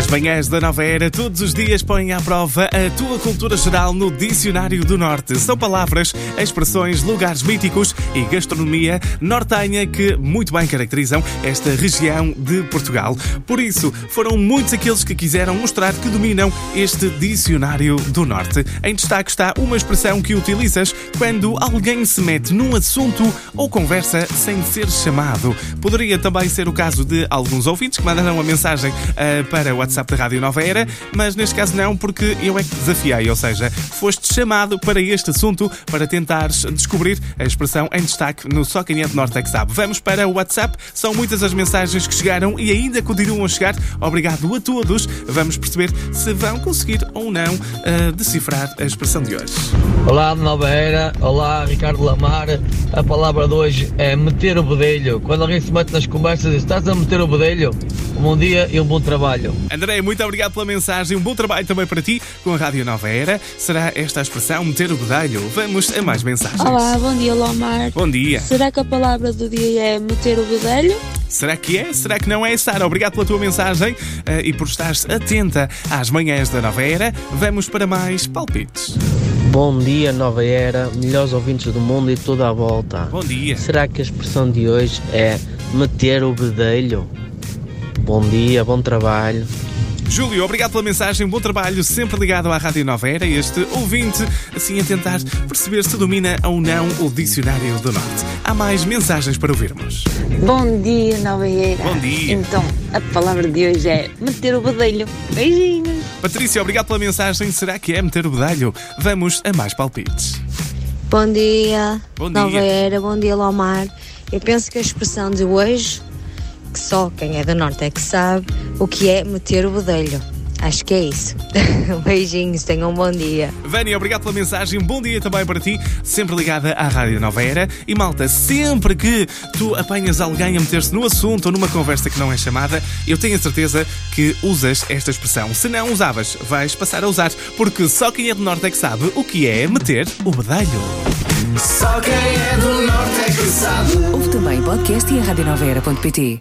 As manhãs da nova era todos os dias põem à prova a tua cultura geral no Dicionário do Norte. São palavras, expressões, lugares míticos e gastronomia nortenha que muito bem caracterizam esta região de Portugal. Por isso, foram muitos aqueles que quiseram mostrar que dominam este Dicionário do Norte. Em destaque está uma expressão que utilizas quando alguém se mete num assunto ou conversa sem ser chamado. Poderia também ser o caso de alguns ouvintes que mandaram uma mensagem uh, para o WhatsApp da Rádio Nova Era, mas neste caso não, porque eu é que desafiei, ou seja, foste chamado para este assunto para tentares descobrir a expressão em destaque no Só Quem é de Norte é que sabe. Vamos para o WhatsApp, são muitas as mensagens que chegaram e ainda continuam a chegar. Obrigado a todos. Vamos perceber se vão conseguir ou não uh, decifrar a expressão de hoje. Olá, Nova Era. Olá, Ricardo Lamar. A palavra de hoje é meter o bedelho. Quando alguém se mete nas conversas e diz, estás a meter o bedelho? Um bom dia e um bom trabalho. André, muito obrigado pela mensagem. Um bom trabalho também para ti com a Rádio Nova Era. Será esta a expressão meter o bedelho? Vamos a mais mensagens. Olá, bom dia, Lomar. Bom dia. Será que a palavra do dia é meter o bedelho? Será que é? Será que não é, Sara? Obrigado pela tua mensagem uh, e por estares atenta às manhãs da Nova Era. Vamos para mais palpites. Bom dia, Nova Era, melhores ouvintes do mundo e tudo à volta. Bom dia. Será que a expressão de hoje é meter o bedelho? Bom dia, bom trabalho. Júlio, obrigado pela mensagem, bom trabalho, sempre ligado à Rádio Nova Era, este ouvinte, assim a tentar perceber se domina ou não o Dicionário do Norte. Há mais mensagens para ouvirmos. Bom dia, Nova Era. Bom dia. Então, a palavra de hoje é meter o bedelho. Beijinhos. Patrícia, obrigado pela mensagem, será que é meter o bedelho? Vamos a mais palpites. Bom dia, Bom Nova dia. Era, bom dia, Lomar. Eu penso que a expressão de hoje, que só quem é do Norte é que sabe, o que é meter o bedelho. Acho que é isso. Beijinhos, tenham um bom dia. Vânia, obrigado pela mensagem. Bom dia também para ti, sempre ligada à Rádio Nova Era. E malta, sempre que tu apanhas alguém a meter-se no assunto ou numa conversa que não é chamada, eu tenho a certeza que usas esta expressão. Se não usavas, vais passar a usar, porque só quem é do Norte é que sabe o que é meter o bedelho. Só quem é do norte é que sabe. Ouve também podcast e a.